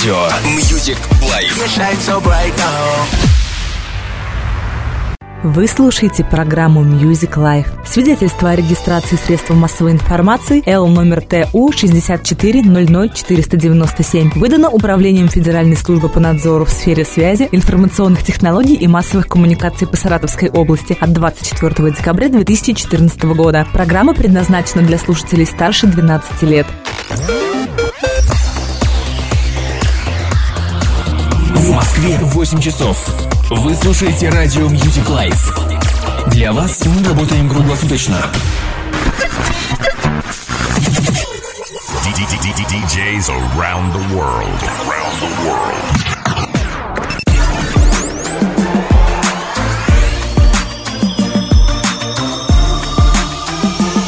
Радио Music Life. Вы слушаете программу Music Life. Свидетельство о регистрации средств массовой информации Л номер ТУ 6400497 выдано Управлением Федеральной службы по надзору в сфере связи, информационных технологий и массовых коммуникаций по Саратовской области от 24 декабря 2014 года. Программа предназначена для слушателей старше 12 лет. Москве 8 часов. Вы слушаете радио Music Life. Для вас мы работаем круглосуточно. DJs around the world. Around the world.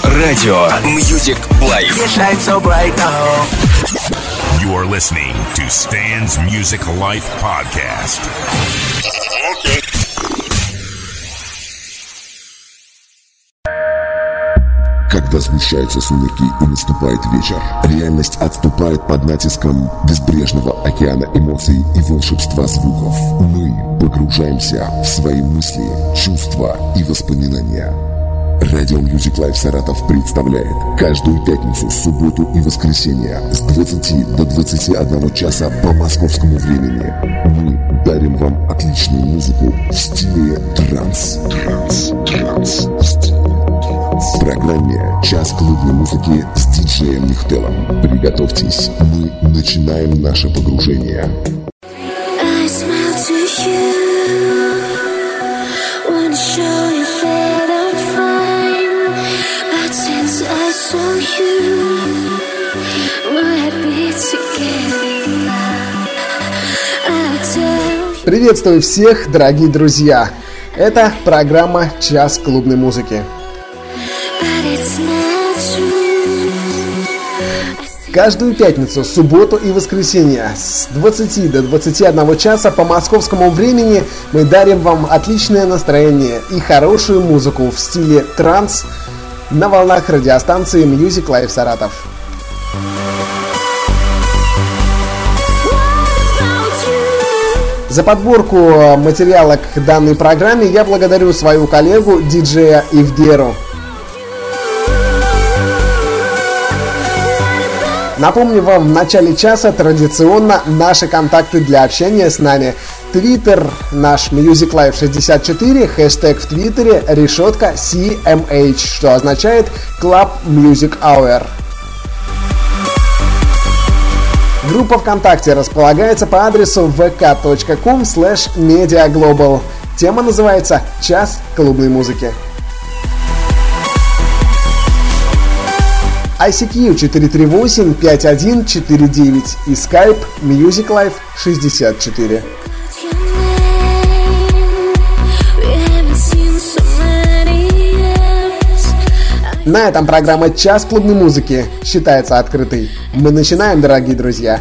Радио Music Life. You are listening to Stan's Music Life Podcast. Когда сгущаются сумерки и наступает вечер, реальность отступает под натиском безбрежного океана эмоций и волшебства звуков. Мы погружаемся в свои мысли, чувства и воспоминания. Радио Music Life Саратов представляет каждую пятницу, субботу и воскресенье с 20 до 21 часа по московскому времени. Мы дарим вам отличную музыку в стиле транс. Транс, транс, транс. В программе «Час клубной музыки» с диджеем Нихтелом. Приготовьтесь, мы начинаем наше погружение. I smile to you. Приветствую всех, дорогие друзья! Это программа «Час клубной музыки». Каждую пятницу, субботу и воскресенье с 20 до 21 часа по московскому времени мы дарим вам отличное настроение и хорошую музыку в стиле транс на волнах радиостанции Music Life Саратов. За подборку э, материала к данной программе я благодарю свою коллегу диджея Ивдеру. Напомню вам в начале часа традиционно наши контакты для общения с нами. Твиттер наш Music Life 64, хэштег в Твиттере решетка CMH, что означает Club Music Hour. Группа ВКонтакте располагается по адресу vk.com slash mediaglobal. Тема называется «Час клубной музыки». ICQ 438-5149 и Skype Music Life 64. На этом программа «Час клубной музыки» считается открытой. Мы начинаем, дорогие друзья.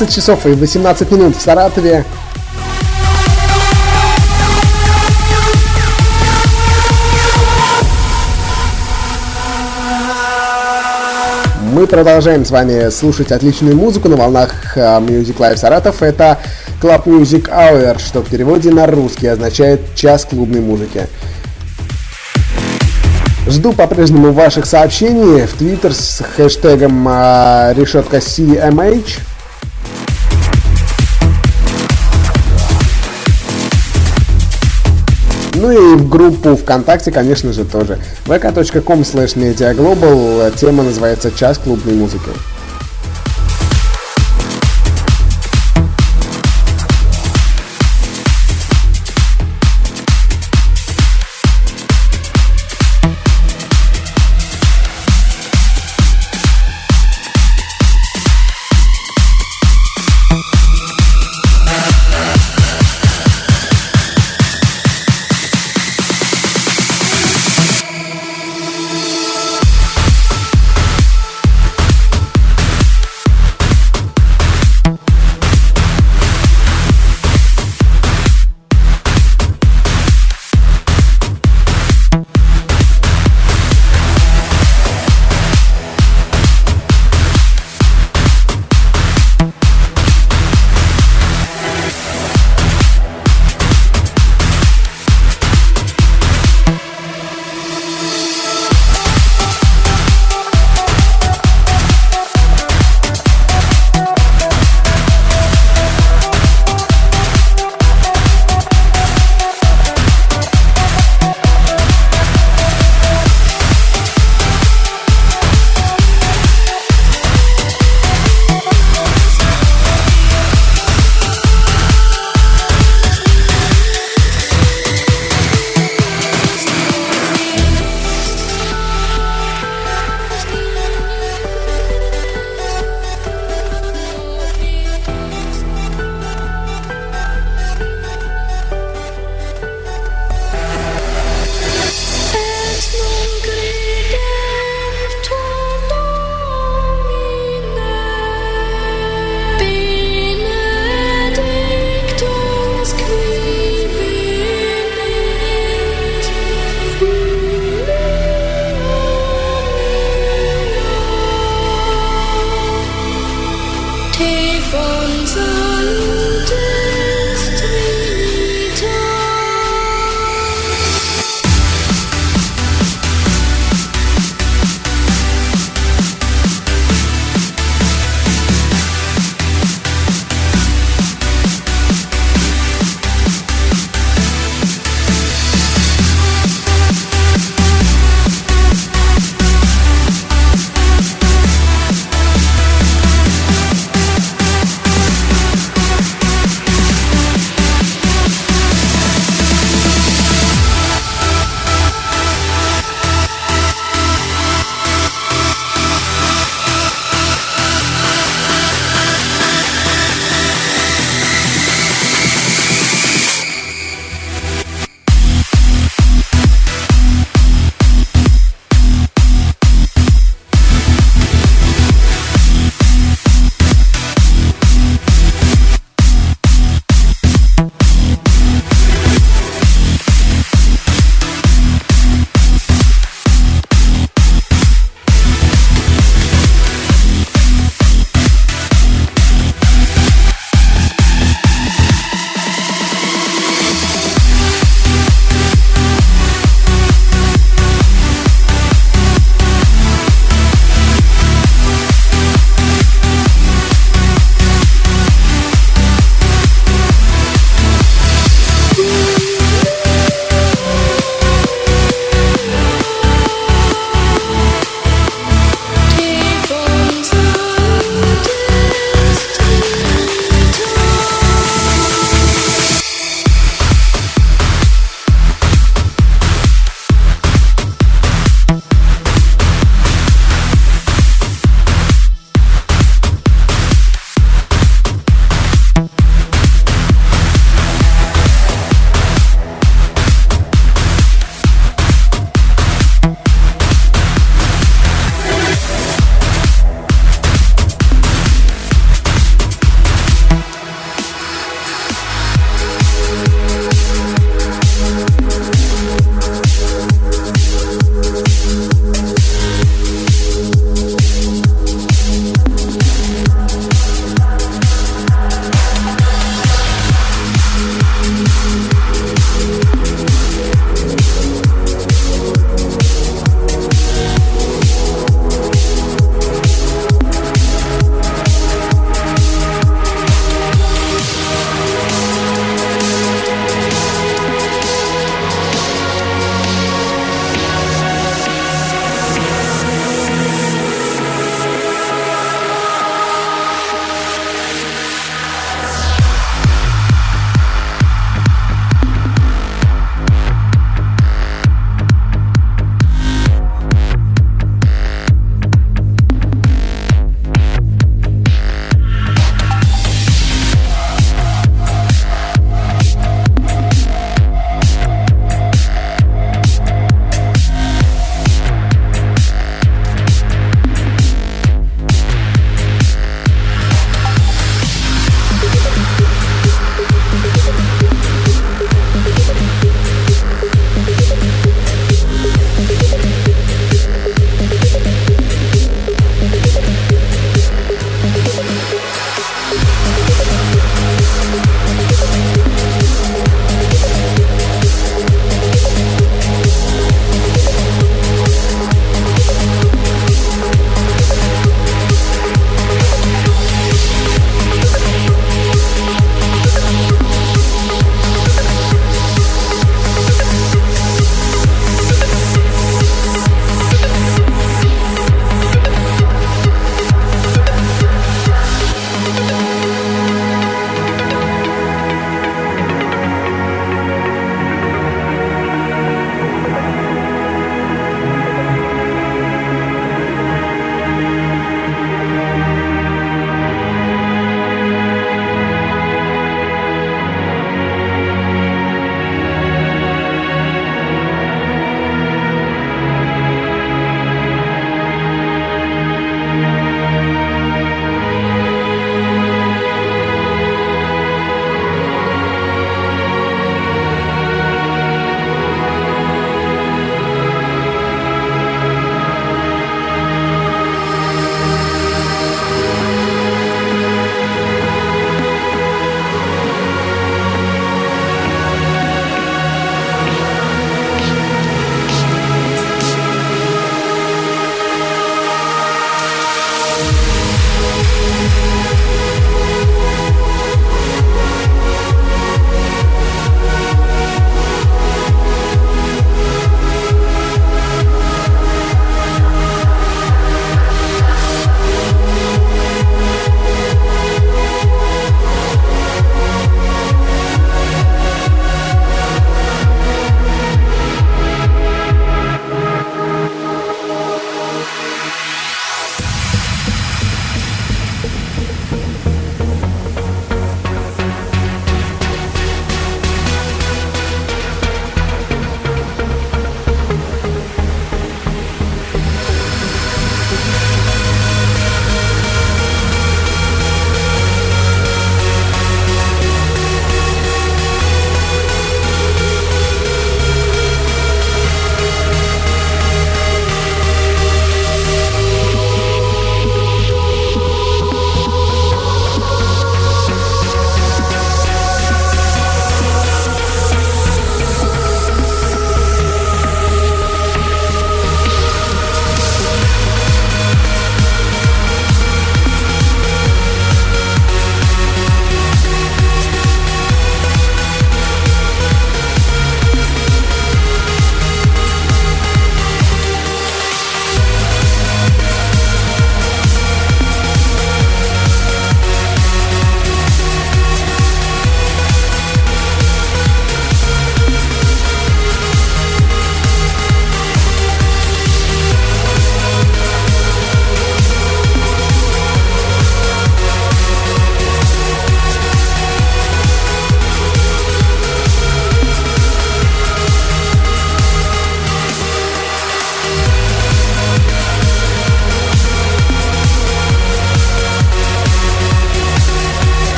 20 часов и 18 минут в Саратове. Мы продолжаем с вами слушать отличную музыку на волнах э, Music Live Саратов. Это Club Music Hour, что в переводе на русский означает «час клубной музыки». Жду по-прежнему ваших сообщений в Твиттер с хэштегом э, решетка CMH. Ну и в группу ВКонтакте, конечно же, тоже. vk.com slash mediaglobal. Тема называется «Час клубной музыки».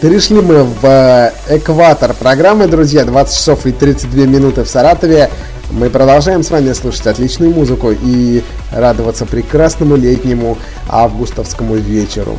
Перешли мы в э, экватор программы, друзья, 20 часов и 32 минуты в Саратове. Мы продолжаем с вами слушать отличную музыку и радоваться прекрасному летнему августовскому вечеру.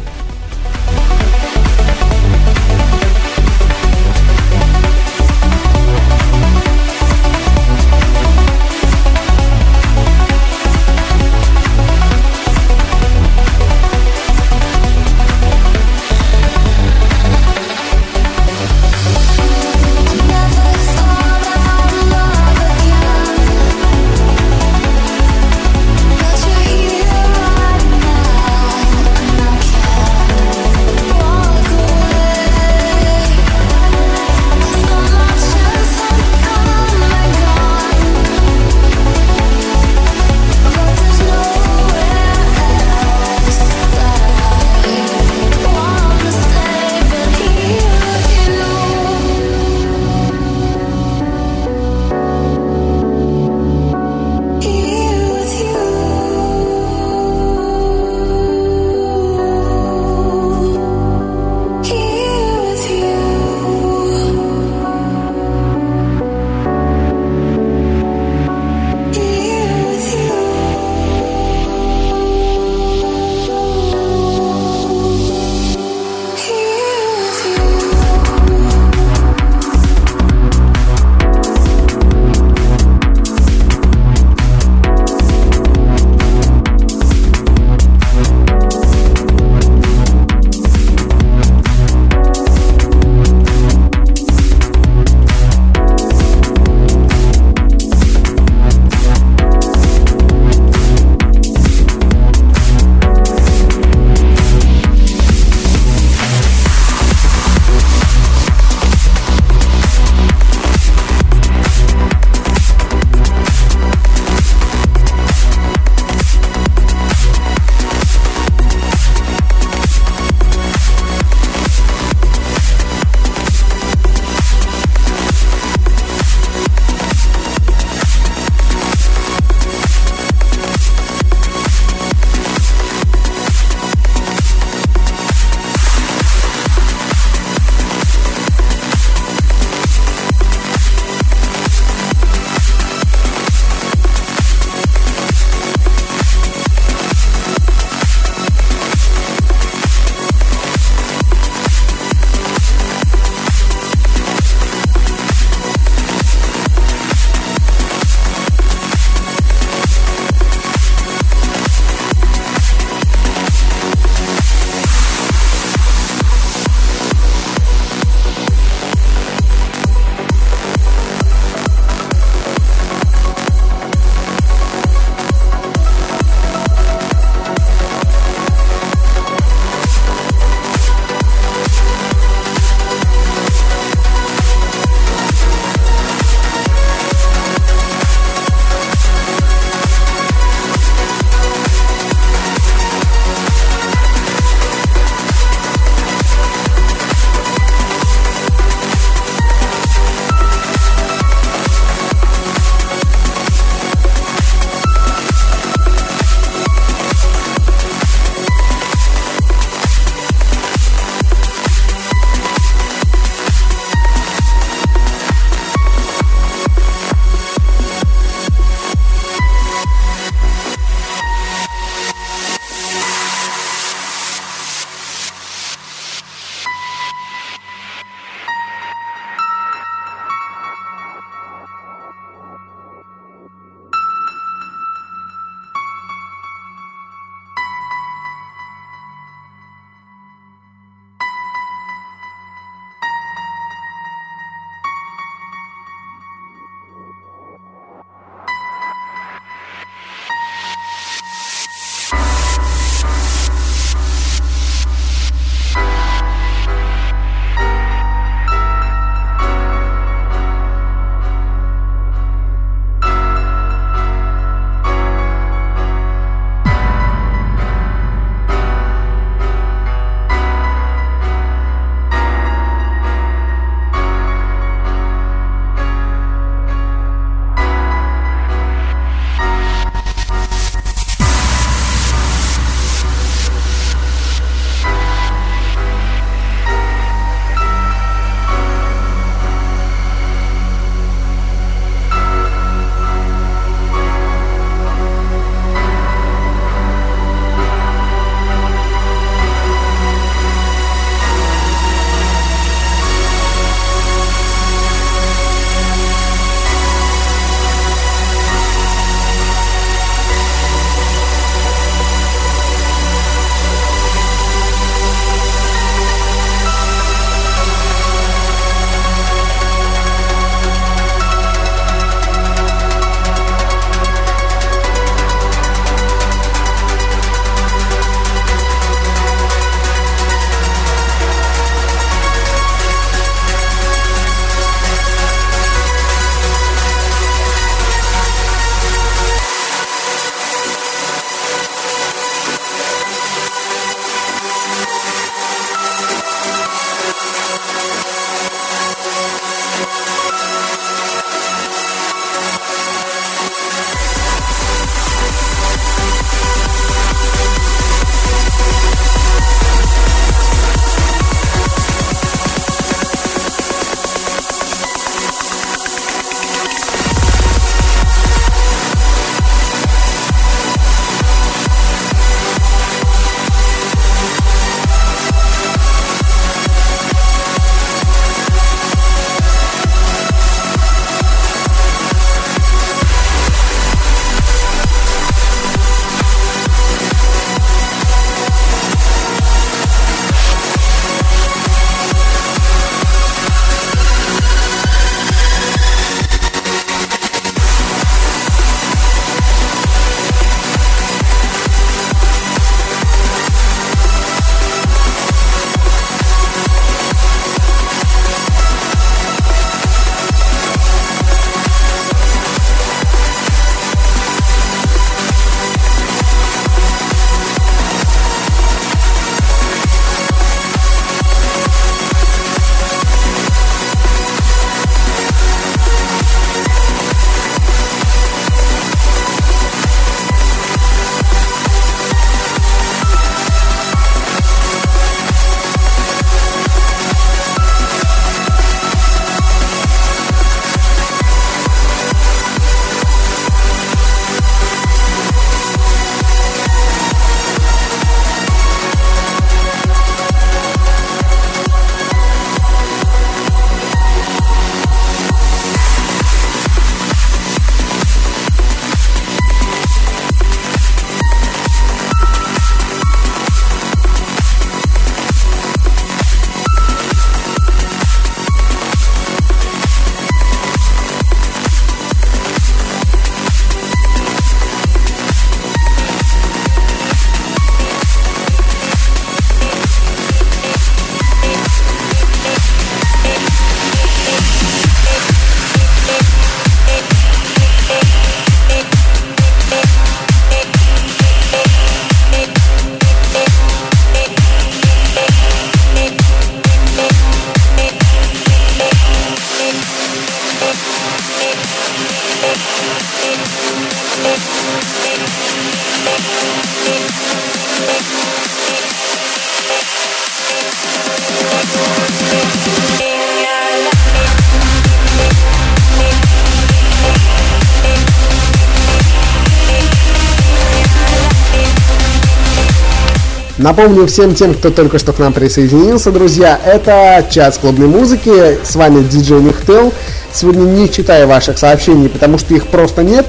Напомню всем тем, кто только что к нам присоединился, друзья, это час клубной музыки, с вами диджей Нихтел. Сегодня не читаю ваших сообщений, потому что их просто нет.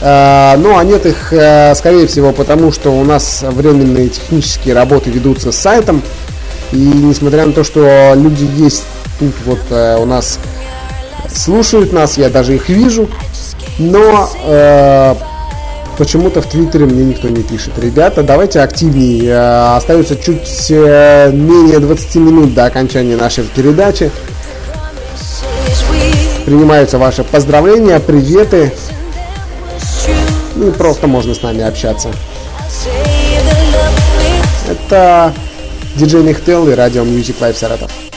А, ну, а нет их, э, скорее всего, потому что у нас временные технические работы ведутся с сайтом. И несмотря на то, что люди есть тут вот э, у нас слушают нас, я даже их вижу, но э, почему-то в Твиттере мне никто не пишет. Ребята, давайте активнее. Э, остается чуть э, менее 20 минут до окончания нашей передачи. Принимаются ваши поздравления, приветы. Ну и просто можно с нами общаться. Это диджей Нихтел и радио Music Live Саратов.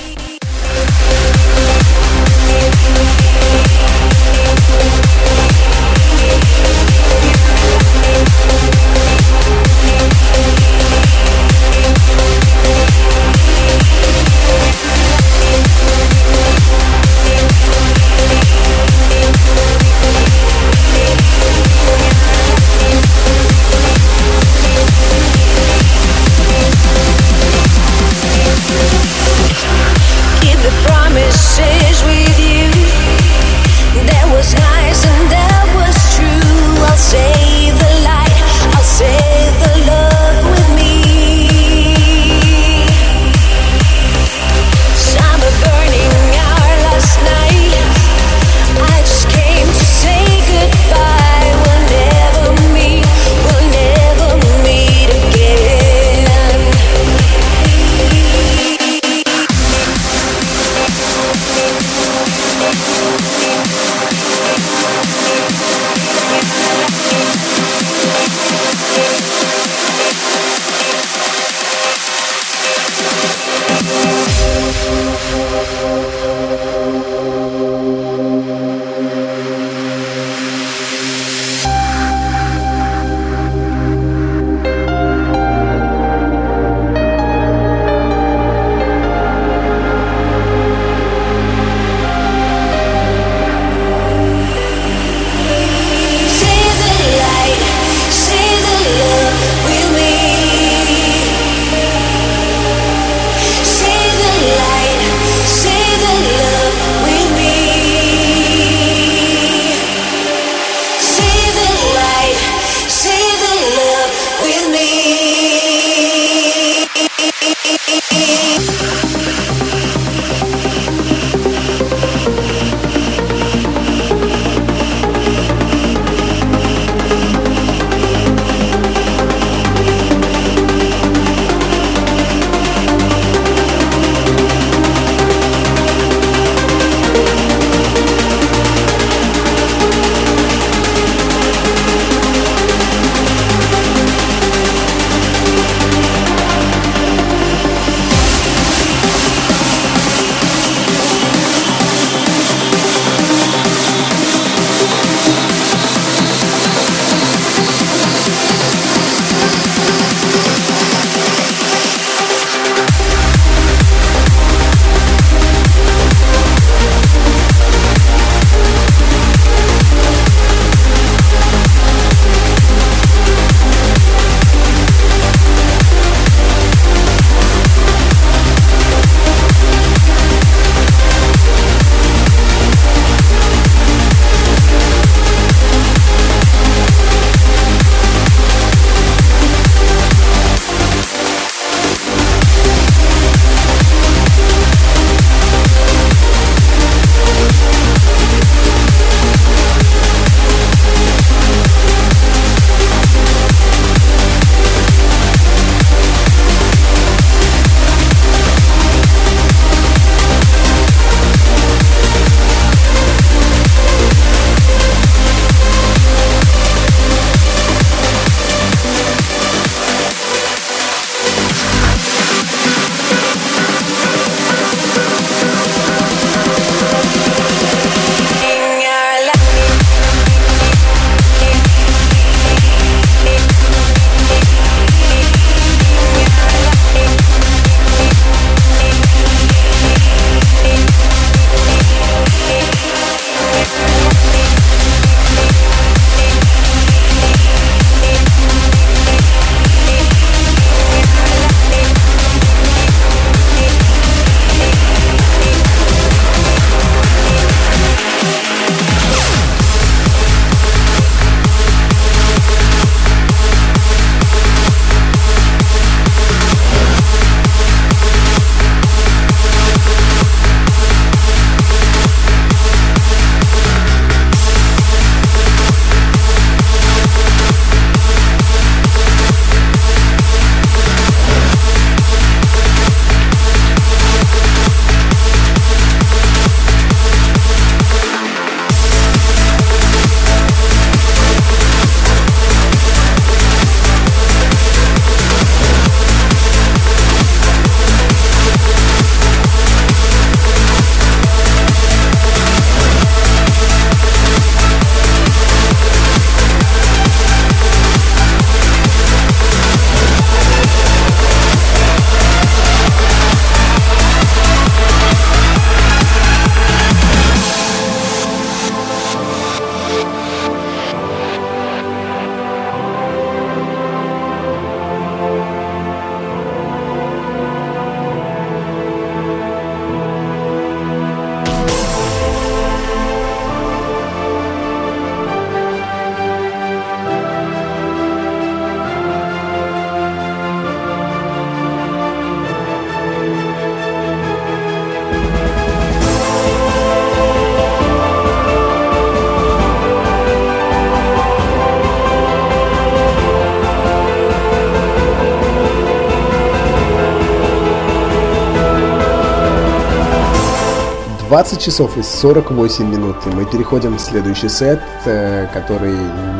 20 часов и 48 минут. И мы переходим в следующий сет, э, который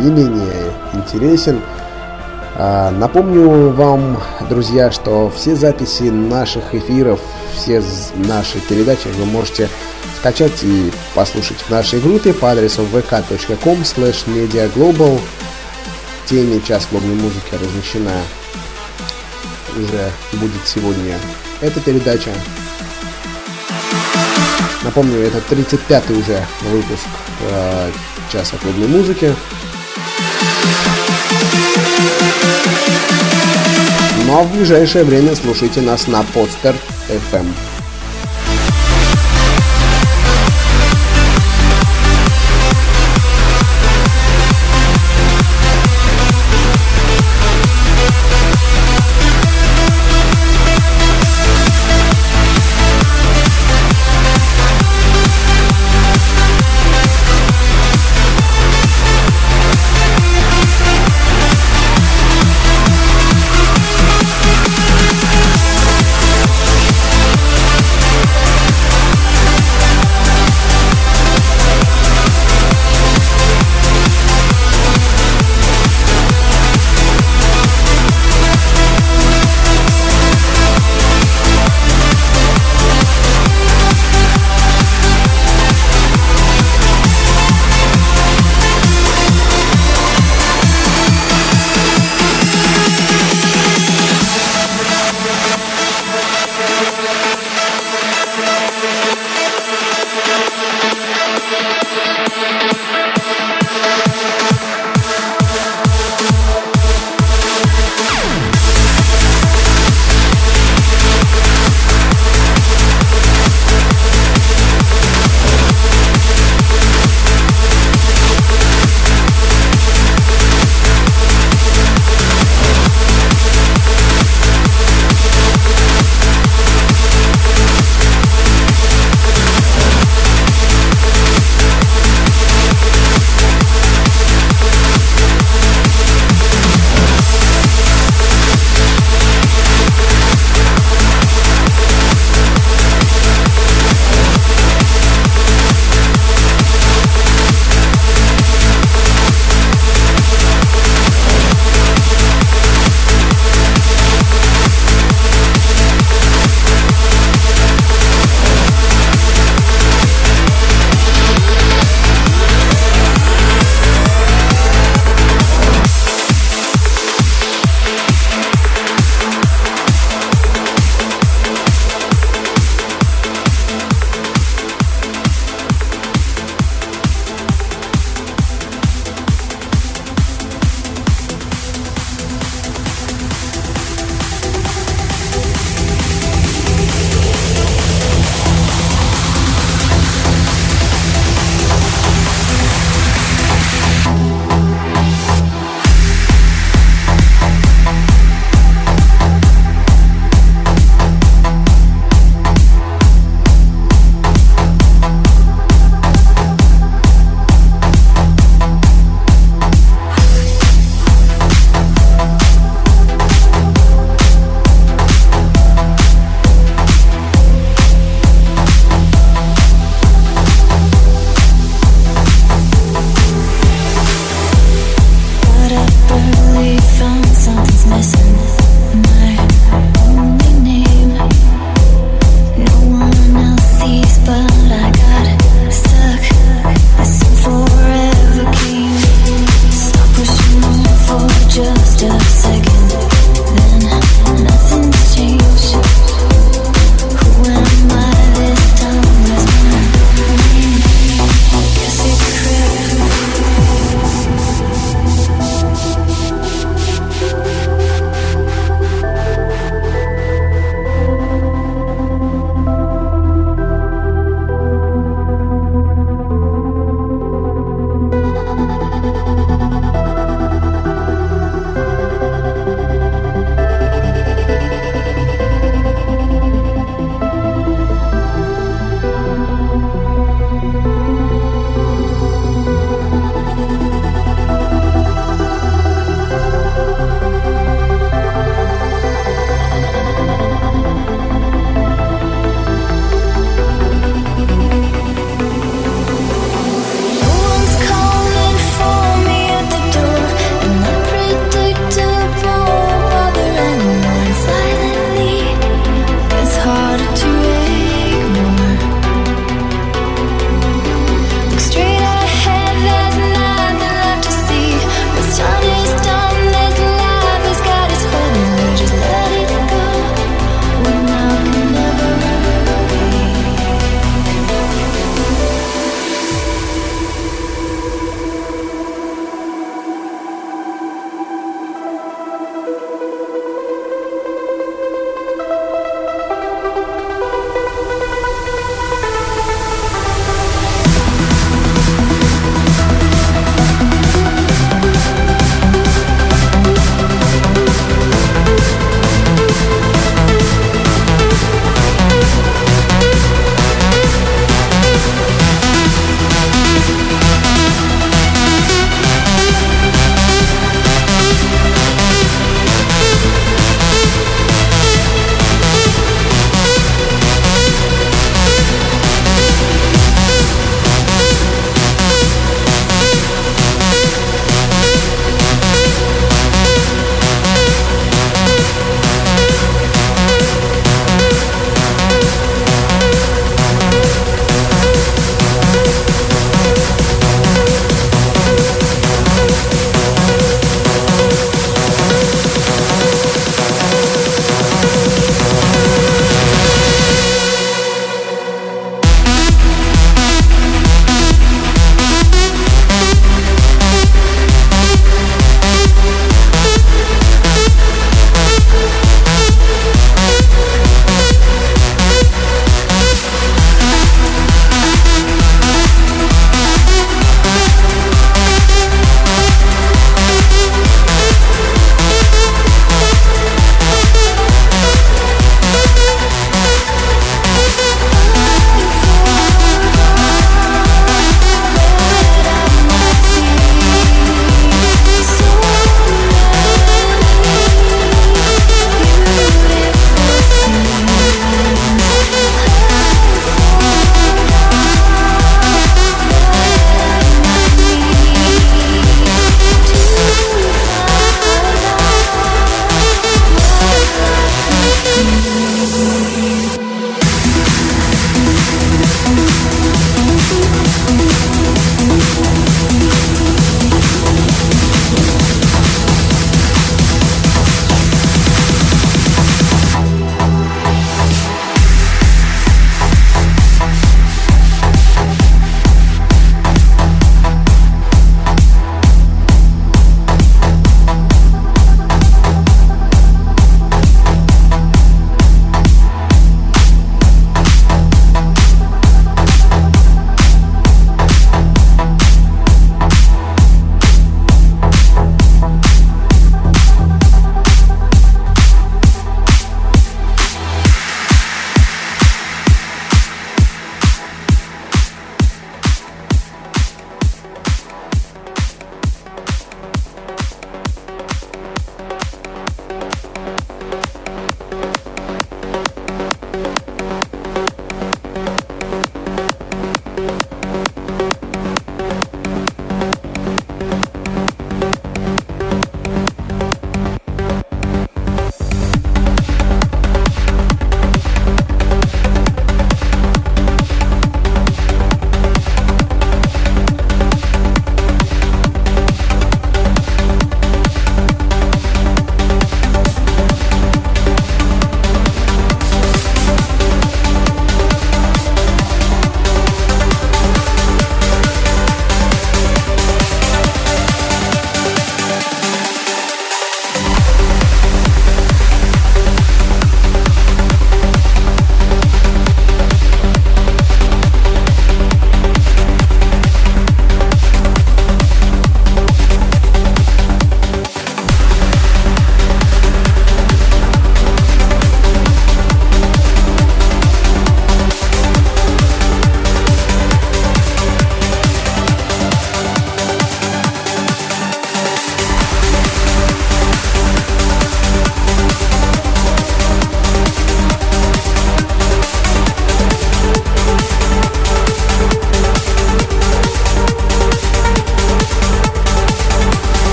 не менее интересен. А, напомню вам, друзья, что все записи наших эфиров, все наши передачи вы можете скачать и послушать в нашей группе по адресу vk.com slash mediaglobal. В теме «Час клубной музыки» размещена уже будет сегодня эта передача. Напомню, это 35-й уже выпуск э, «Часа клубной музыки». Ну а в ближайшее время слушайте нас на Podster FM.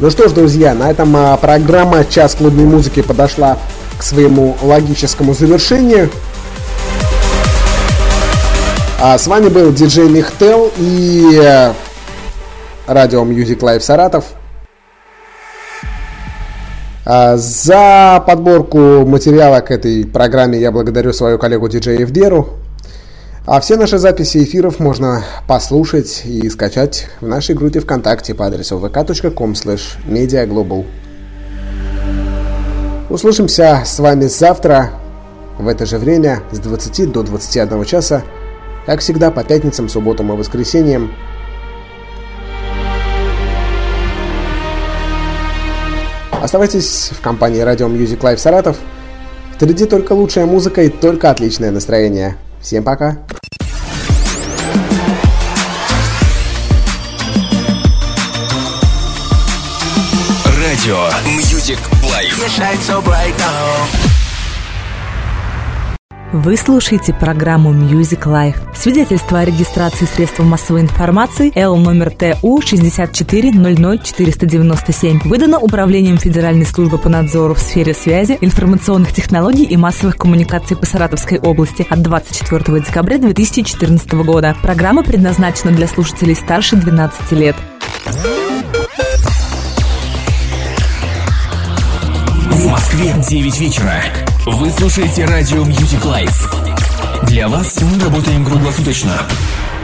Ну что ж, друзья, на этом а, программа «Час клубной музыки» подошла к своему логическому завершению. А с вами был диджей Михтел и э, радио Music Live Саратов. А, за подборку материала к этой программе я благодарю свою коллегу диджея Евдеру. А все наши записи эфиров можно послушать и скачать в нашей группе ВКонтакте по адресу vk.com mediaglobal. Услышимся с вами завтра в это же время с 20 до 21 часа, как всегда по пятницам, субботам и воскресеньям. Оставайтесь в компании радио Music Live Саратов. Впереди только лучшая музыка и только отличное настроение. Всем пока! Радио Music Live. Вы слушаете программу Music Life. Свидетельство о регистрации средств массовой информации Л номер ТУ 6400497 выдано Управлением Федеральной службы по надзору в сфере связи, информационных технологий и массовых коммуникаций по Саратовской области от 24 декабря 2014 года. Программа предназначена для слушателей старше 12 лет. В Москве 9 вечера. Вы слушаете радио Music Live. Для вас мы работаем круглосуточно.